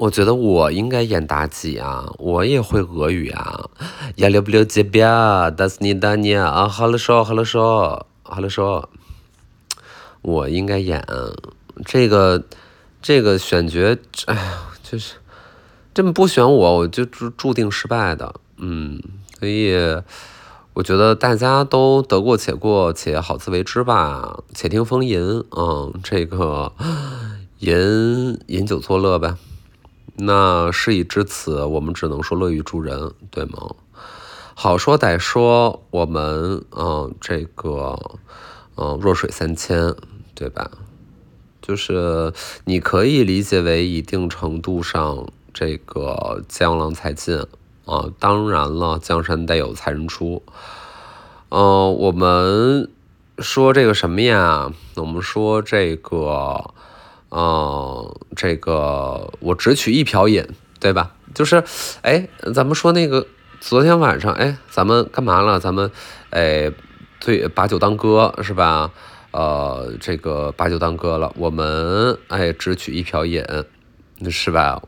我觉得我应该演妲己啊，我也会俄语啊。Я люблю тебя, до свидания 啊，хорошо，хорошо，хорошо。我应该演这个这个选角，哎呀，就是这么不选我，我就注注定失败的。嗯，所以我觉得大家都得过且过，且好自为之吧。且听风吟，嗯，这个饮饮酒作乐呗。 那事已至此，我们只能说乐于助人，对吗？好说歹说，我们嗯，这个嗯，弱水三千，对吧？就是你可以理解为一定程度上，这个江郎才尽啊。当然了，江山代有才人出。嗯，我们说这个什么呀？我们说这个。嗯，这个我只取一瓢饮，对吧？就是，哎，咱们说那个昨天晚上，哎，咱们干嘛了？咱们，哎，对，把酒当歌是吧？呃，这个把酒当歌了，我们哎只取一瓢饮，是吧？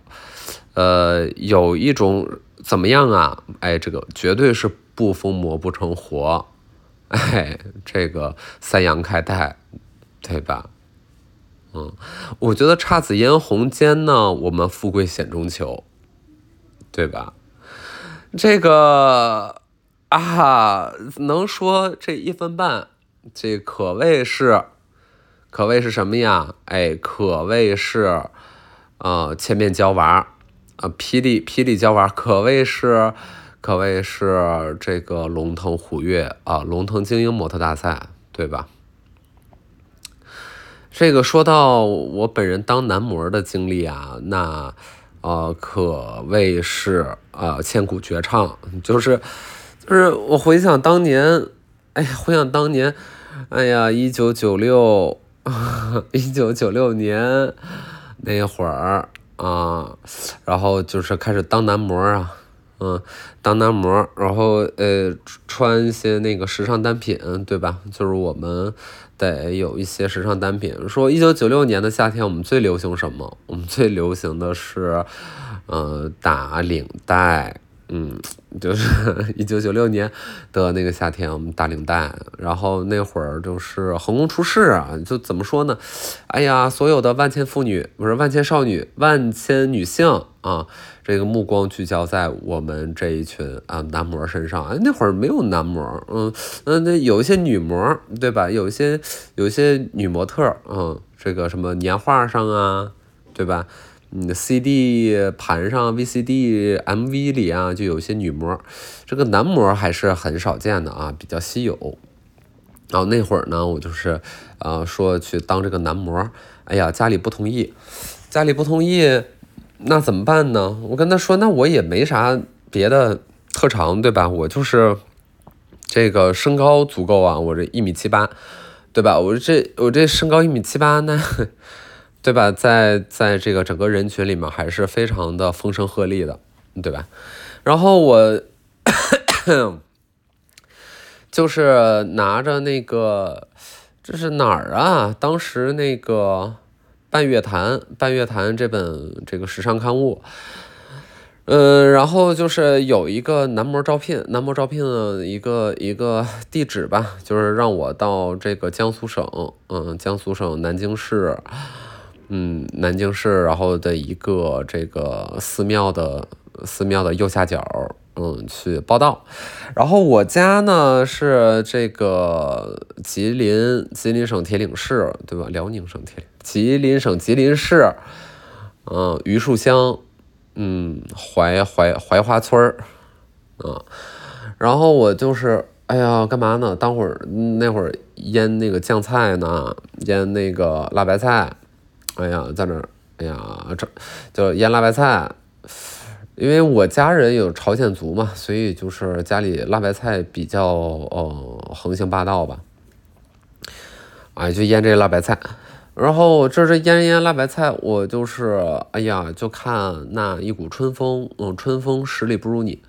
呃，有一种怎么样啊？哎，这个绝对是不疯魔不成活，哎，这个三阳开泰，对吧？嗯，我觉得姹紫嫣红间呢，我们富贵险中求，对吧？这个啊，能说这一分半，这可谓是，可谓是什么呀？哎，可谓是，呃，千面娇娃，啊，霹雳霹雳娇娃，可谓是，可谓是这个龙腾虎跃啊，龙腾精英模特大赛，对吧？这个说到我本人当男模的经历啊，那，呃，可谓是呃千古绝唱。就是，就是我回想当年，哎呀，回想当年，哎呀，一九九六，一九九六年那会儿啊，然后就是开始当男模啊，嗯，当男模，然后呃穿一些那个时尚单品，对吧？就是我们。得有一些时尚单品。说一九九六年的夏天，我们最流行什么？我们最流行的是，呃，打领带。嗯，就是 一九九六年的那个夏天，我们打领带。然后那会儿就是横空出世啊，就怎么说呢？哎呀，所有的万千妇女，不是万千少女，万千女性啊。这个目光聚焦在我们这一群啊男模身上，哎，那会儿没有男模，嗯嗯，那有一些女模，对吧？有一些有一些女模特，嗯，这个什么年画上啊，对吧？你的 CD 盘上、VCD、MV 里啊，就有一些女模，这个男模还是很少见的啊，比较稀有。然后那会儿呢，我就是呃说去当这个男模，哎呀，家里不同意，家里不同意。那怎么办呢？我跟他说，那我也没啥别的特长，对吧？我就是这个身高足够啊，我这一米七八，对吧？我这我这身高一米七八，那对吧？在在这个整个人群里面还是非常的风声鹤唳的，对吧？然后我 就是拿着那个这是哪儿啊？当时那个。半月谈，半月谈这本这个时尚刊物，嗯，然后就是有一个男模招聘，男模招聘的一个一个地址吧，就是让我到这个江苏省，嗯，江苏省南京市，嗯，南京市，然后的一个这个寺庙的寺庙的右下角。嗯，去报道，然后我家呢是这个吉林，吉林省铁岭市，对吧？辽宁省铁岭，吉林省吉林市，嗯，榆树乡，嗯，槐槐槐花村儿，啊，然后我就是，哎呀，干嘛呢？当会儿那会儿腌那个酱菜呢，腌那个辣白菜，哎呀，在那儿，哎呀，这就腌辣白菜。因为我家人有朝鲜族嘛，所以就是家里辣白菜比较呃横行霸道吧，哎，就腌这辣白菜，然后这是腌腌辣白菜，我就是哎呀，就看那一股春风，嗯，春风十里不如你，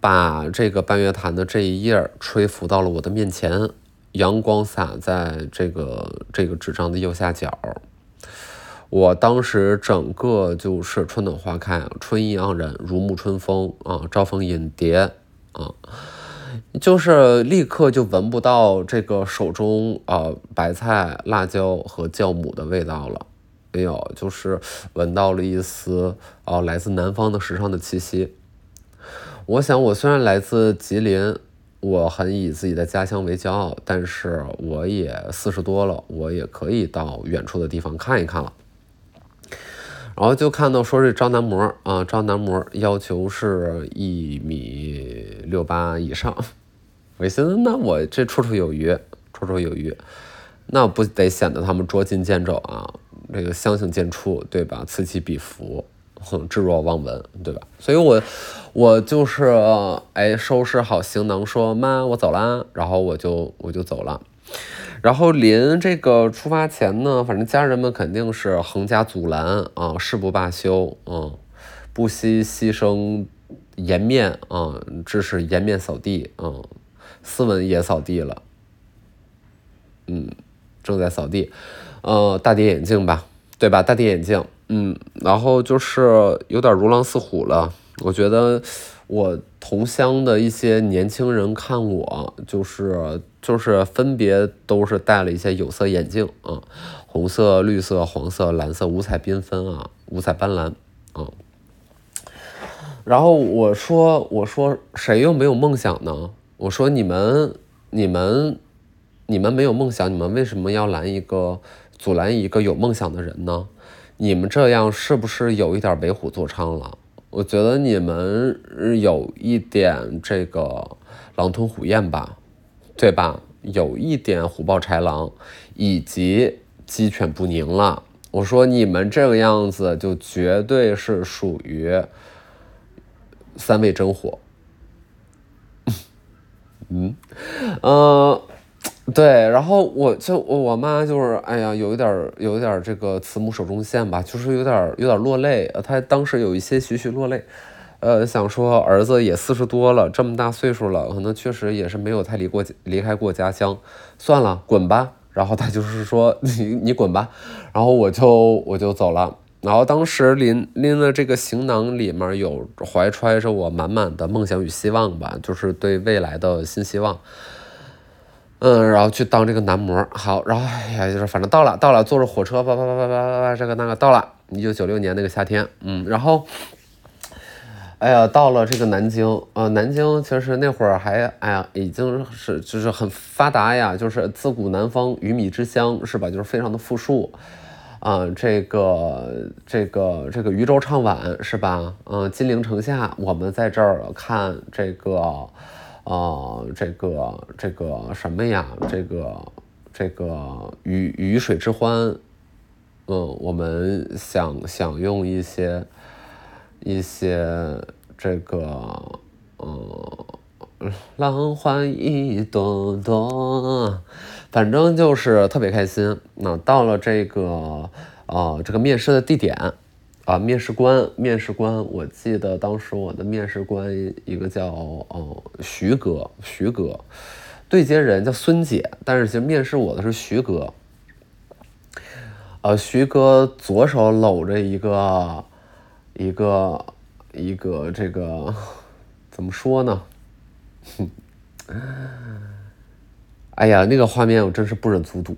把这个半月潭的这一页吹拂到了我的面前，阳光洒在这个这个纸张的右下角。我当时整个就是春暖花开，春意盎然，如沐春风啊，招蜂引蝶啊，就是立刻就闻不到这个手中啊白菜、辣椒和酵母的味道了。没有，就是闻到了一丝哦，来自南方的时尚的气息。我想，我虽然来自吉林，我很以自己的家乡为骄傲，但是我也四十多了，我也可以到远处的地方看一看了。然后就看到说是招男模啊，招男模要求是一米六八以上。我寻思，那我这绰绰有余，绰绰有余，那不得显得他们捉襟见肘啊？这个相形见绌，对吧？此起彼伏，哼，置若罔闻，对吧？所以，我我就是哎，收拾好行囊，说妈，我走啦，然后我就我就走了。然后临这个出发前呢，反正家人们肯定是横加阻拦啊，誓不罢休，嗯，不惜牺牲颜面啊，致使颜面扫地，嗯，斯文也扫地了，嗯，正在扫地。呃，大跌眼镜吧，对吧？大跌眼镜，嗯，然后就是有点如狼似虎了。我觉得我同乡的一些年轻人看我，就是就是分别都是戴了一些有色眼镜啊，红色、绿色、黄色、蓝色，五彩缤纷啊，五彩斑斓啊。然后我说，我说谁又没有梦想呢？我说你们，你们，你们没有梦想，你们为什么要拦一个？阻拦一个有梦想的人呢？你们这样是不是有一点为虎作伥了？我觉得你们有一点这个狼吞虎咽吧，对吧？有一点虎豹豺狼以及鸡犬不宁了。我说你们这个样子就绝对是属于三味真火。嗯，呃。对，然后我就我我妈就是，哎呀，有一点有一点这个慈母手中线吧，就是有点有点落泪，她当时有一些徐徐落泪，呃，想说儿子也四十多了，这么大岁数了，可能确实也是没有太离过离开过家乡，算了，滚吧。然后他就是说你你滚吧，然后我就我就走了。然后当时拎拎的这个行囊里面有怀揣着我满满的梦想与希望吧，就是对未来的新希望。嗯，然后去当这个男模，好，然后哎呀，就是反正到了，到了，坐着火车，叭叭叭叭叭叭叭，这个那个到了，一九九六年那个夏天，嗯，然后，哎呀，到了这个南京，呃，南京其实那会儿还，哎呀，已经是就是很发达呀，就是自古南方鱼米之乡，是吧？就是非常的富庶，啊，这个这个这个渔舟唱晚，是吧？嗯，金陵城下，我们在这儿看这个。啊，这个这个什么呀？这个这个鱼鱼水之欢，嗯，我们想享用一些一些这个嗯 浪花一朵朵，反正就是特别开心。那到了这个啊这个面试的地点。啊，面试官，面试官，我记得当时我的面试官一个叫哦徐哥，徐哥，对接人叫孙姐，但是其实面试我的是徐哥。呃，徐哥左手搂着一个一个一个这个怎么说呢？哼哎呀，那个画面我真是不忍卒睹。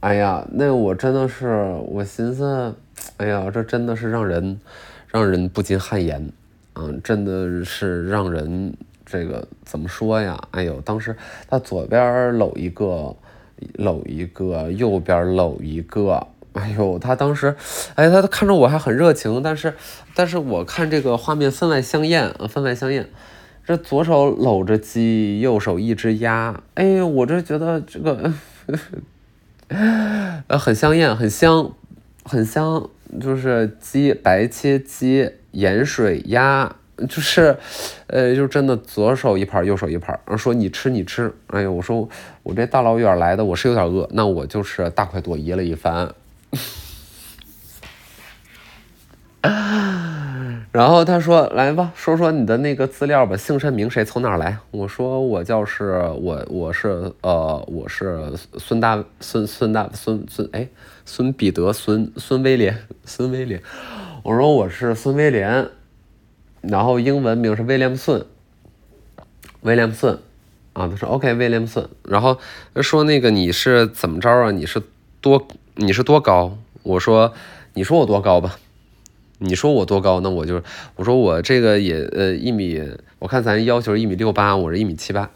哎呀，那我真的是，我寻思。哎呀，这真的是让人让人不禁汗颜，嗯，真的是让人这个怎么说呀？哎呦，当时他左边搂一个，搂一个，右边搂一个，哎呦，他当时，哎，他看着我还很热情，但是，但是我看这个画面分外香艳，分外香艳。这左手搂着鸡，右手一只鸭，哎呦，我这觉得这个，呃，很香艳，很香，很香。就是鸡白切鸡盐水鸭，就是，呃，就真的左手一盘，右手一盘。说你吃你吃，哎呦，我说我这大老远来的，我是有点饿，那我就是大快朵颐了一番。然后他说：“来吧，说说你的那个资料吧，姓甚名谁，从哪儿来？”我说：“我叫是，我我是呃，我是孙大孙孙大孙孙哎，孙彼得孙孙威廉孙威廉。”我说：“我是孙威廉，然后英文名是威廉逊，威廉逊啊。”他说：“OK，威廉逊。”然后说：“那个你是怎么着啊？你是多你是多高？”我说：“你说我多高吧。”你说我多高？那我就我说我这个也呃一米，我看咱要求一米六八，我是一米七八。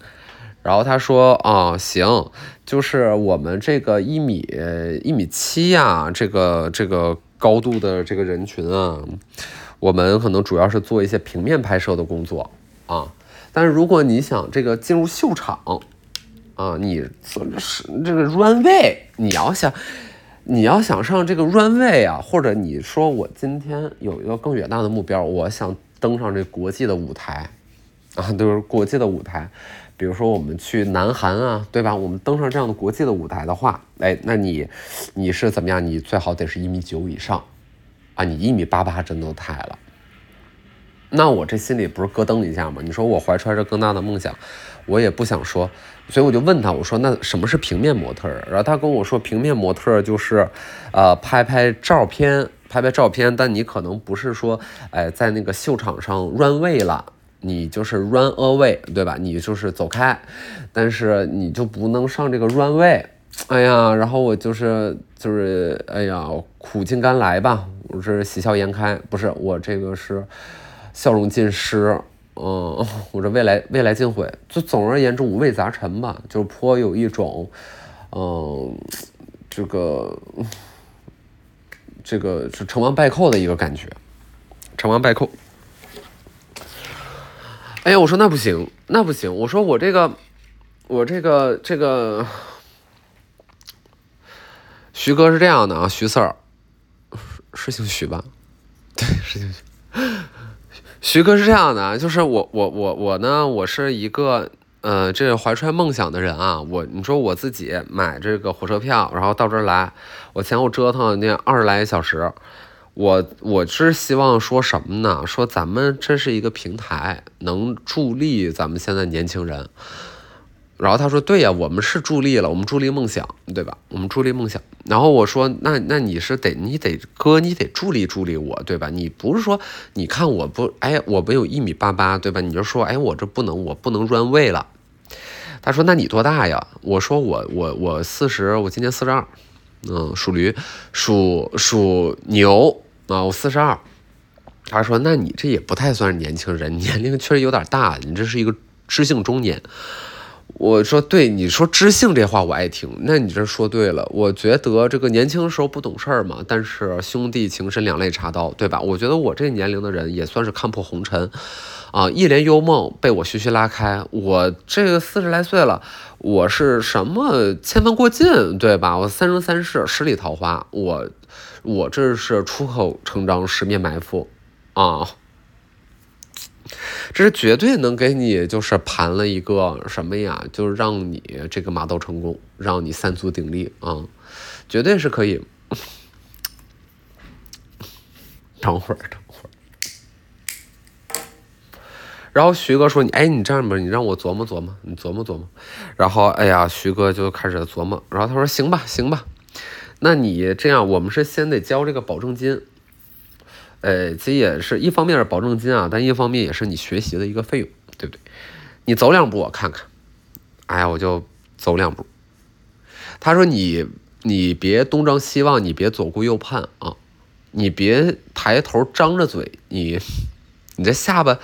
然后他说啊行，就是我们这个一米一米七呀，这个这个高度的这个人群啊，我们可能主要是做一些平面拍摄的工作啊。但是如果你想这个进入秀场啊，你这是这个 runway，你要想。你要想上这个 runway 啊，或者你说我今天有一个更远大的目标，我想登上这国际的舞台，啊，都是国际的舞台，比如说我们去南韩啊，对吧？我们登上这样的国际的舞台的话，哎，那你你是怎么样？你最好得是一米九以上，啊，你一米八八真的太了。那我这心里不是咯噔一下吗？你说我怀揣着更大的梦想，我也不想说，所以我就问他，我说那什么是平面模特儿？然后他跟我说，平面模特儿就是，呃，拍拍照片，拍拍照片，但你可能不是说，哎，在那个秀场上 run away 了，你就是 run away，对吧？你就是走开，但是你就不能上这个 run away。哎呀，然后我就是就是，哎呀，苦尽甘来吧，我是喜笑颜开，不是我这个是。笑容尽失，嗯，我这未来未来尽毁，就总而言之五味杂陈吧，就颇有一种，嗯，这个这个是成王败寇的一个感觉，成王败寇。哎呀，我说那不行，那不行，我说我这个我这个这个徐哥是这样的啊，徐 Sir 是姓徐吧？对，是姓徐。徐哥是这样的，就是我我我我呢，我是一个呃，这怀揣梦想的人啊。我你说我自己买这个火车票，然后到这儿来，我前后折腾那二十来个小时，我我是希望说什么呢？说咱们这是一个平台，能助力咱们现在年轻人。然后他说：“对呀，我们是助力了，我们助力梦想，对吧？我们助力梦想。”然后我说：“那那你是得你得哥，你得助力助力我，对吧？你不是说你看我不哎，我没有一米八八，对吧？你就说哎，我这不能，我不能 run 位了。”他说：“那你多大呀？”我说：“我我我四十，我今年四十二，嗯，属驴，属属牛啊，我四十二。”他说：“那你这也不太算是年轻人，年龄确实有点大，你这是一个知性中年。”我说对，你说知性这话我爱听，那你这说对了。我觉得这个年轻的时候不懂事儿嘛，但是兄弟情深两肋插刀，对吧？我觉得我这年龄的人也算是看破红尘，啊，一帘幽梦被我徐徐拉开。我这个四十来岁了，我是什么千帆过尽，对吧？我三生三世十里桃花，我我这是出口成章十面埋伏，啊。这是绝对能给你，就是盘了一个什么呀？就是让你这个马到成功，让你三足鼎立啊！绝对是可以。等会儿，等会儿。然后徐哥说：“你哎，你这样吧，你让我琢磨琢磨，你琢磨琢磨。”然后哎呀，徐哥就开始琢磨。然后他说：“行吧，行吧，那你这样，我们是先得交这个保证金。”呃，其实也是一方面是保证金啊，但一方面也是你学习的一个费用，对不对？你走两步我看看，哎呀，我就走两步。他说你你别东张西望，你别左顾右盼啊，你别抬头张着嘴，你你这下巴。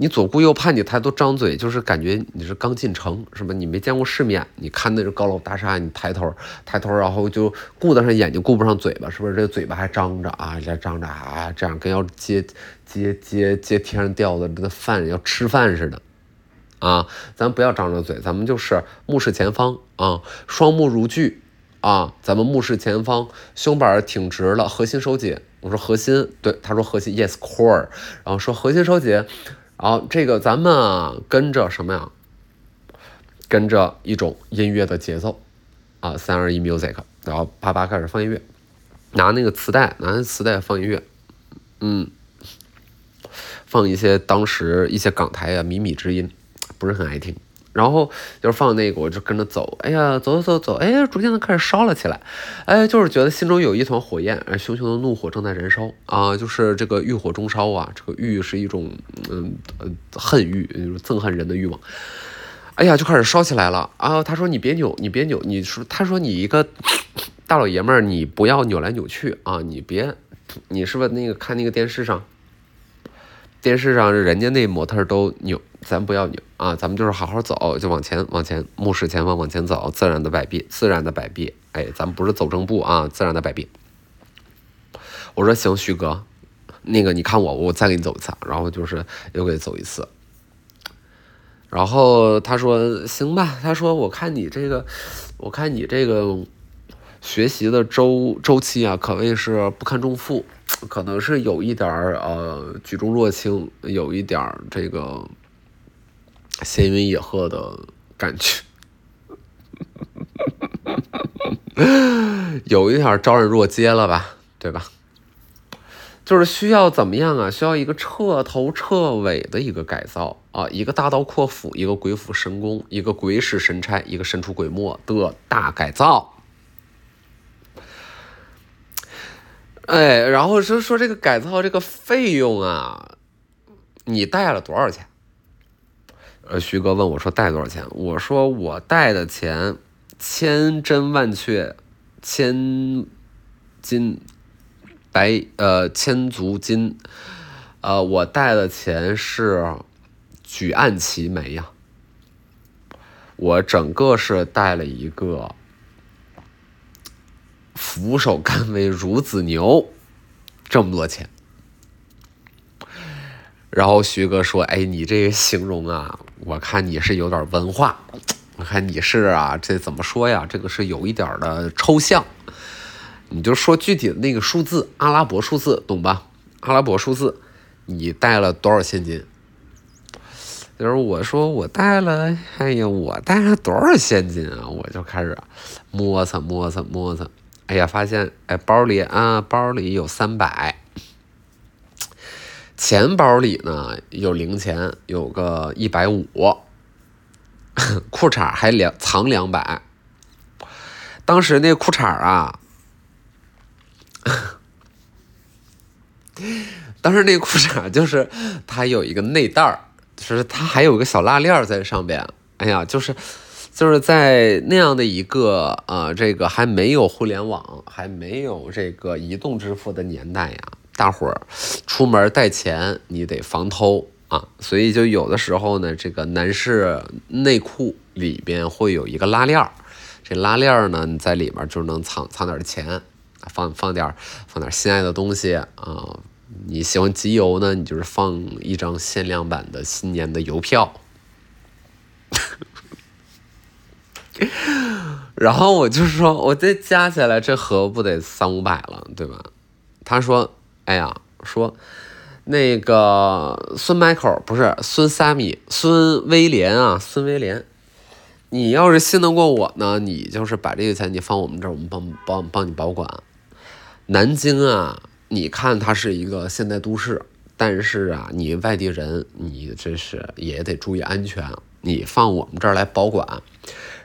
你左顾右盼，你抬头张嘴，就是感觉你是刚进城，是吧？你没见过世面，你看那个高楼大厦，你抬头抬头，然后就顾得上眼睛，顾不上嘴巴，是不是？这嘴巴还张着啊，这张着啊，这样跟要接接接接天上掉的这个饭要吃饭似的啊！咱不要张着嘴，咱们就是目视前方啊，双目如炬啊，咱们目视前方，胸板挺直了，核心收紧。我说核心，对，他说核心，yes core，然后说核心收紧。好，这个咱们啊跟着什么呀？跟着一种音乐的节奏啊，三二一 music，然后啪啪开始放音乐，拿那个磁带，拿磁带放音乐，嗯，放一些当时一些港台啊靡靡之音，不是很爱听。然后就是放那个，我就跟着走，哎呀，走走走走，哎，逐渐的开始烧了起来，哎，就是觉得心中有一团火焰，哎，熊熊的怒火正在燃烧啊，就是这个欲火中烧啊，这个欲是一种嗯呃恨欲，就是憎恨人的欲望，哎呀，就开始烧起来了啊。他说你别扭，你别扭，你说他说你一个大老爷们儿，你不要扭来扭去啊，你别，你是不是那个看那个电视上？电视上人家那模特都扭，咱不要扭啊，咱们就是好好走，就往前往前，目视前方往前走，自然的摆臂，自然的摆臂，哎，咱们不是走正步啊，自然的摆臂。我说行，徐哥，那个你看我，我再给你走一次，然后就是又给走一次。然后他说行吧，他说我看你这个，我看你这个学习的周周期啊，可谓是不堪重负。可能是有一点儿呃举重若轻，有一点儿这个闲云野鹤的感觉，有一点儿招人若揭了吧，对吧？就是需要怎么样啊？需要一个彻头彻尾的一个改造啊，一个大刀阔斧，一个鬼斧神工，一个鬼使神差，一个神出鬼没的大改造。哎，然后说说这个改造这个费用啊，你带了多少钱？呃，徐哥问我说带多少钱？我说我带的钱千真万确，千金白呃千足金，呃，我带的钱是举案齐眉呀，我整个是带了一个。俯首甘为孺子牛，这么多钱。然后徐哥说：“哎，你这个形容啊，我看你是有点文化，我看你是啊，这怎么说呀？这个是有一点的抽象，你就说具体的那个数字，阿拉伯数字，懂吧？阿拉伯数字，你带了多少现金？就是我说我带了，哎呀，我带了多少现金啊？我就开始摸擦摸擦摸擦。”哎呀，发现哎，包里啊，包里有三百，钱包里呢有零钱，有个一百五，裤衩还两藏两百。当时那裤衩啊，当时那裤衩就是它有一个内袋儿，就是它还有个小拉链在上边。哎呀，就是。就是在那样的一个呃，这个还没有互联网，还没有这个移动支付的年代呀，大伙儿出门带钱，你得防偷啊，所以就有的时候呢，这个男士内裤里边会有一个拉链儿，这拉链儿呢，你在里面就能藏藏点钱，放放点放点心爱的东西啊，你喜欢集邮呢，你就是放一张限量版的新年的邮票。然后我就说，我这加起来这盒不得三五百了，对吧？他说：“哎呀，说那个孙迈克不是孙萨米，孙威廉啊，孙威廉，你要是信得过我呢，你就是把这个钱你放我们这儿，我们帮帮帮你保管。南京啊，你看它是一个现代都市，但是啊，你外地人，你这是也得注意安全，你放我们这儿来保管。”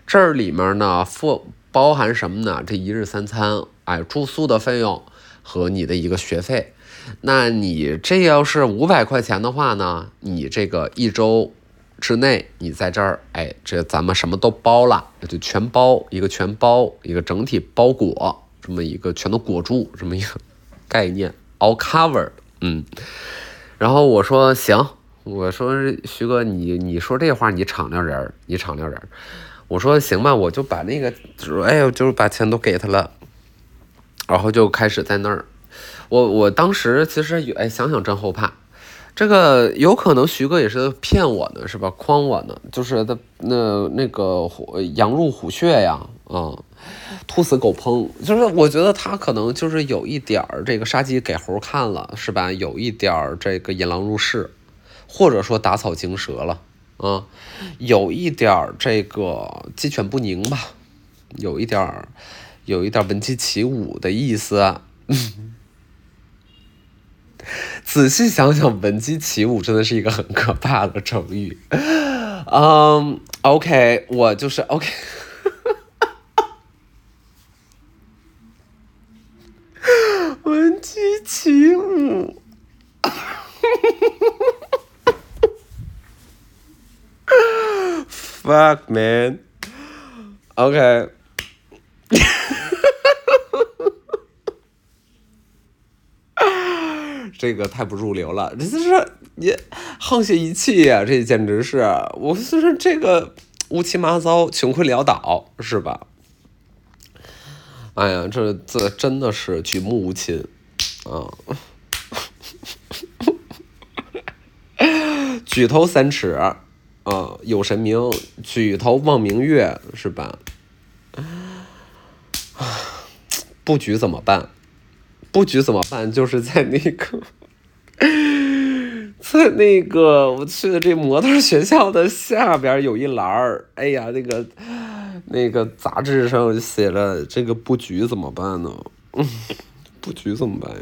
这里面呢，附包含什么呢？这一日三餐，哎，住宿的费用和你的一个学费。那你这要是五百块钱的话呢，你这个一周之内，你在这儿，哎，这咱们什么都包了，就全包一个全包一个整体包裹，这么一个全都裹住，这么一个概念，all covered，嗯。然后我说行，我说徐哥，你你说这话，你敞亮人，你敞亮人。我说行吧，我就把那个，哎呦，就是把钱都给他了，然后就开始在那儿。我我当时其实哎，想想真后怕，这个有可能徐哥也是骗我呢，是吧？诓我呢，就是他那那个羊入虎穴呀，啊，兔死狗烹，就是我觉得他可能就是有一点儿这个杀鸡给猴看了，是吧？有一点儿这个引狼入室，或者说打草惊蛇了。嗯，有一点这个鸡犬不宁吧，有一点，有一点闻鸡起舞的意思。仔细想想，闻鸡起舞真的是一个很可怕的成语。嗯，OK，我就是 OK。闻鸡起舞。Fuck man. OK。这个太不入流了，这是你沆瀣一气呀！这简直是，我就是这个乌七麻糟、穷困潦倒，是吧？哎呀，这这真的是举目无亲啊！举头三尺啊，有神明；举头望明月，是吧？不举怎么办？不举怎么办？就是在那个，在那个我去的这模特学校的下边有一栏儿。哎呀，那个那个杂志上写了这个不举怎么办呢？不举怎么办呀？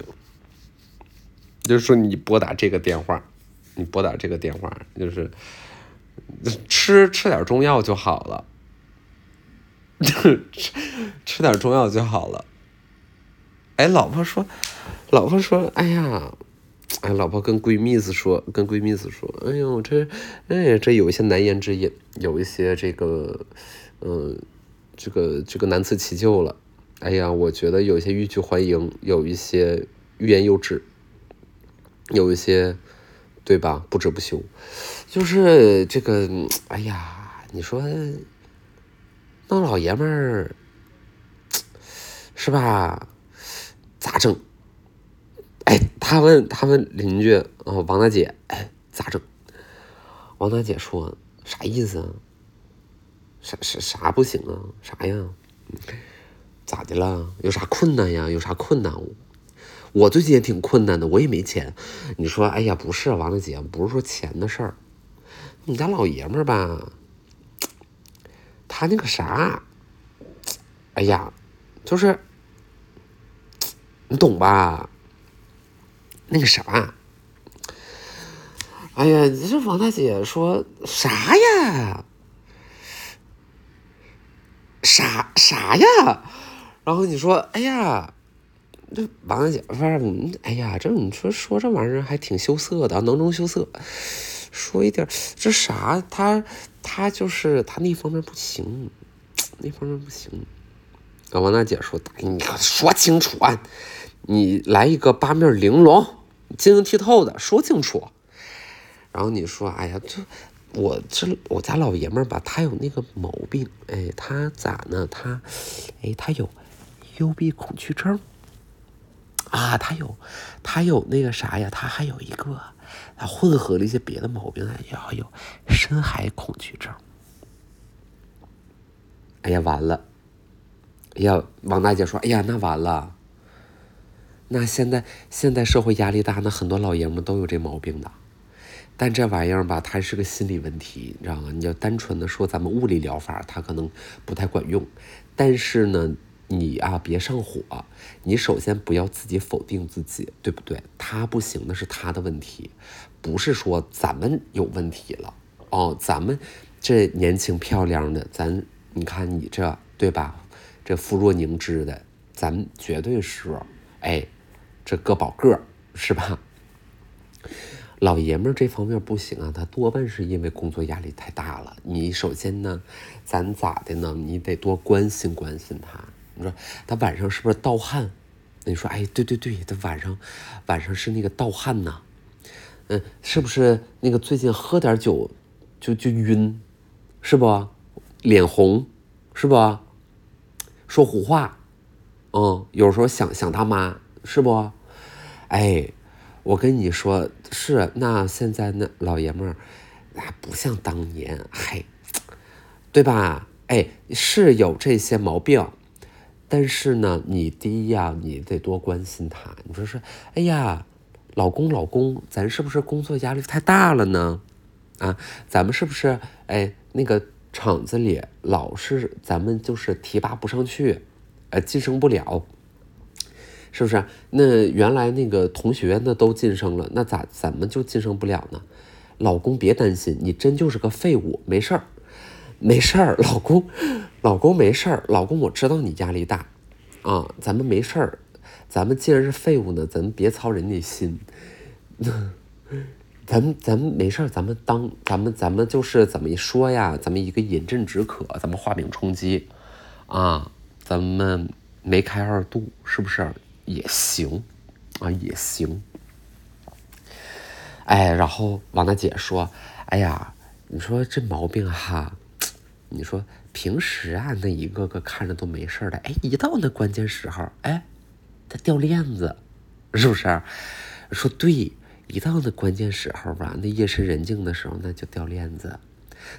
就是说你拨打这个电话，你拨打这个电话，就是吃吃点中药就好了，吃吃点中药就好了。哎，老婆说，老婆说，哎呀，哎，老婆跟闺蜜子说，跟闺蜜子说，哎呦，这，哎，这有一些难言之隐，有一些这个，嗯，这个这个难辞其咎了。哎呀，我觉得有一些欲拒还迎，有一些欲言又止，有一些，对吧？不折不休，就是这个，哎呀，你说，那老爷们儿，是吧？咋整？哎，他问他问邻居啊，王大姐，哎，咋整？王大姐说啥意思啊？啥啥啥不行啊？啥呀？咋的了？有啥困难呀？有啥困难？我最近也挺困难的，我也没钱。你说，哎呀，不是王大姐，不是说钱的事儿。你家老爷们儿吧，他那个啥，哎呀，就是。你懂吧？那个啥，哎呀，你这王大姐说啥呀？啥啥呀？然后你说，哎呀，这王大姐，反正，哎呀，这你说说这玩意儿还挺羞涩的，囊中羞涩。说一点，这啥？他他就是他那方面不行，那方面不行。啊，王大姐说，你说清楚啊！你来一个八面玲珑、晶莹剔透的，说清楚。然后你说：“哎呀，这我这我家老爷们儿吧，他有那个毛病，哎，他咋呢？他，哎，他有幽闭恐惧症啊，他有，他有那个啥呀？他还有一个，混合了一些别的毛病，还有深海恐惧症。哎呀，完了！哎呀，王大姐说：哎呀，那完了。”那现在现在社会压力大，那很多老爷们都有这毛病的，但这玩意儿吧，它是个心理问题，你知道吗？你要单纯的说咱们物理疗法，它可能不太管用。但是呢，你啊别上火，你首先不要自己否定自己，对不对？他不行，那是他的问题，不是说咱们有问题了哦。咱们这年轻漂亮的，咱你看你这对吧？这肤若凝脂的，咱绝对是哎。这个保个是吧？老爷们儿这方面不行啊，他多半是因为工作压力太大了。你首先呢，咱咋的呢？你得多关心关心他。你说他晚上是不是盗汗？你说哎，对对对，他晚上晚上是那个盗汗呐。嗯，是不是那个最近喝点酒就就晕，是不？脸红，是不？说胡话，嗯，有时候想想他妈。是不？哎，我跟你说，是那现在那老爷们儿，那不像当年，嗨，对吧？哎，是有这些毛病，但是呢，你第一呀，你得多关心他。你说是，哎呀，老公老公，咱是不是工作压力太大了呢？啊，咱们是不是哎那个厂子里老是咱们就是提拔不上去，呃，晋升不了。是不是？那原来那个同学那都晋升了，那咋咱们就晋升不了呢？老公别担心，你真就是个废物，没事儿，没事儿，老公，老公没事儿，老公我知道你压力大，啊，咱们没事儿，咱们既然是废物呢，咱们别操人家心，咱们咱们没事儿，咱们当咱们咱们就是怎么一说呀？咱们一个饮鸩止渴，咱们画饼充饥，啊，咱们梅开二度，是不是也行？啊，也行。哎，然后王大姐说：“哎呀，你说这毛病哈，你说平时啊那一个个看着都没事的，哎，一到那关键时候，哎，他掉链子，是不是？说对，一到那关键时候吧，那夜深人静的时候，那就掉链子。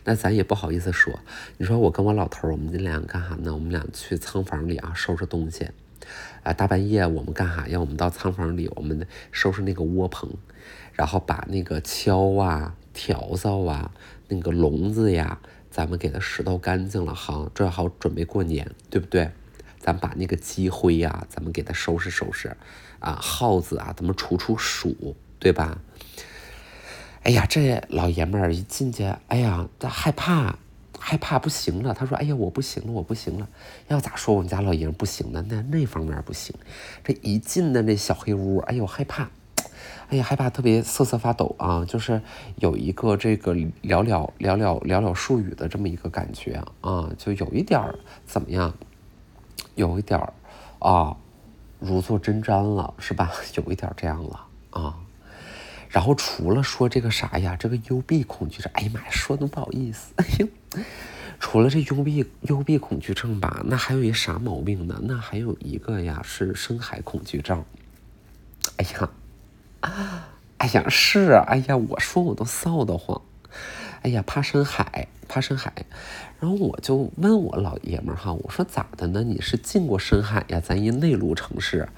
那咱也不好意思说。你说我跟我老头，我们俩干啥呢？我们俩去仓房里啊收拾东西。啊，大半夜我们干啥呀？我们到仓房里，我们收拾那个窝棚。”然后把那个锹啊、笤帚啊、那个笼子呀，咱们给它拾掇干净了哈，正好准备过年，对不对？咱把那个积灰呀，咱们给它收拾收拾，啊，耗子啊，咱们除除鼠，对吧？哎呀，这老爷们儿一进去，哎呀，他害怕，害怕不行了。他说：“哎呀，我不行了，我不行了。”要咋说我们家老爷们不行呢？那那方面不行。这一进的那小黑屋，哎呦，害怕。哎呀，害怕特别瑟瑟发抖啊，就是有一个这个寥寥寥寥寥寥数语的这么一个感觉啊，就有一点儿怎么样，有一点儿啊，如坐针毡了，是吧？有一点这样了啊。然后除了说这个啥呀，这个幽闭恐惧症，哎呀妈呀，说的不好意思，哎呦，除了这幽闭幽闭恐惧症吧，那还有一啥毛病呢？那还有一个呀，是深海恐惧症。哎呀。啊，哎呀，是啊，哎呀，我说我都臊得慌，哎呀，怕深海，怕深海，然后我就问我老爷们儿哈，我说咋的呢？你是进过深海呀？咱一内陆城市。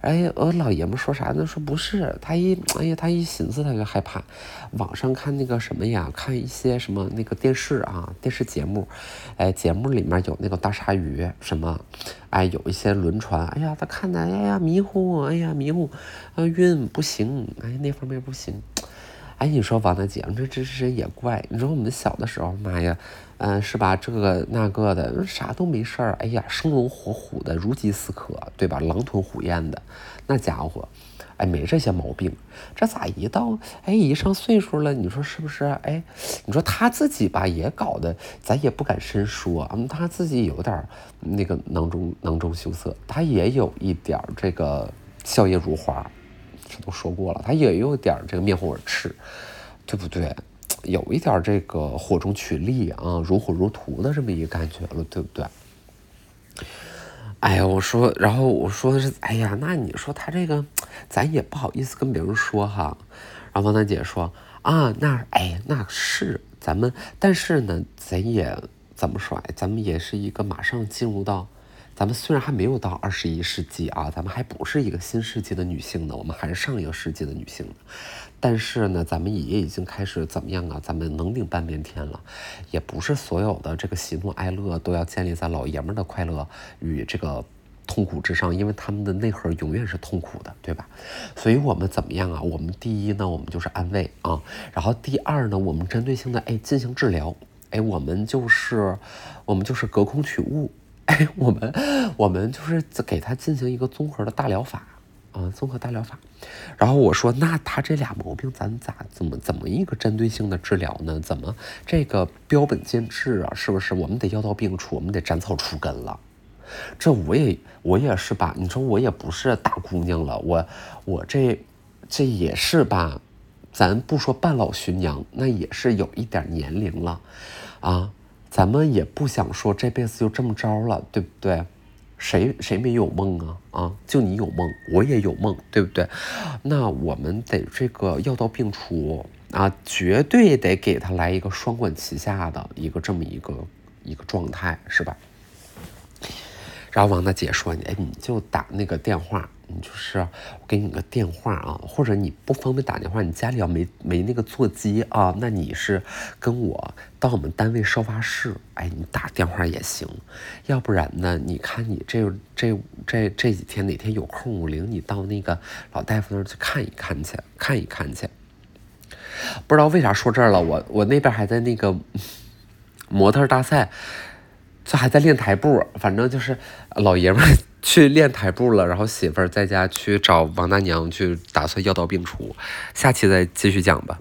哎，我老爷们说啥呢？说不是，他一哎呀，他一寻思他就害怕。网上看那个什么呀，看一些什么那个电视啊，电视节目，哎，节目里面有那个大鲨鱼什么，哎，有一些轮船，哎呀，他看的，哎呀，迷糊，哎呀，迷糊，啊，晕，不行，哎，那方面不行。哎，你说王大姐，你说这这这也怪。你说我们小的时候，妈呀，嗯，是吧？这个那个的，啥都没事儿。哎呀，生龙活虎的，如饥似渴，对吧？狼吞虎咽的，那家伙，哎，没这些毛病。这咋一到，哎，一上岁数了，你说是不是？哎，你说他自己吧，也搞得，咱也不敢深说。嗯，他自己有点那个囊中囊中羞涩，他也有一点这个笑靥如花。都说过了，他也有点这个面红耳赤，对不对？有一点这个火中取栗啊，如火如荼的这么一个感觉了，对不对？哎呀，我说，然后我说的是，哎呀，那你说他这个，咱也不好意思跟别人说哈。然后王丹姐说啊，那哎，那是咱们，但是呢，咱也怎么说？咱们也是一个马上进入到。咱们虽然还没有到二十一世纪啊，咱们还不是一个新世纪的女性呢，我们还是上一个世纪的女性呢。但是呢，咱们也已经开始怎么样啊？咱们能顶半边天了，也不是所有的这个喜怒哀乐都要建立在老爷们的快乐与这个痛苦之上，因为他们的内核永远是痛苦的，对吧？所以我们怎么样啊？我们第一呢，我们就是安慰啊，然后第二呢，我们针对性的哎进行治疗，哎，我们就是我们就是隔空取物。哎，我们我们就是给他进行一个综合的大疗法啊，综合大疗法。然后我说，那他这俩毛病，咱咋怎么怎么一个针对性的治疗呢？怎么这个标本兼治啊？是不是？我们得药到病除，我们得斩草除根了。这我也我也是吧？你说我也不是大姑娘了，我我这这也是吧？咱不说半老徐娘，那也是有一点年龄了啊。咱们也不想说这辈子就这么着了，对不对？谁谁没有梦啊？啊，就你有梦，我也有梦，对不对？那我们得这个药到病除啊，绝对得给他来一个双管齐下的一个这么一个一个状态，是吧？然后王大姐说：“哎，你就打那个电话你就是我给你个电话啊，或者你不方便打电话，你家里要没没那个座机啊，那你是跟我到我们单位收发室，哎，你打电话也行。要不然呢，你看你这这这这几天哪天有空，我领你到那个老大夫那儿去看一看去，看一看去。不知道为啥说这儿了，我我那边还在那个模特大赛。这还在练台步，反正就是老爷们去练台步了，然后媳妇儿在家去找王大娘去，打算药到病除。下期再继续讲吧。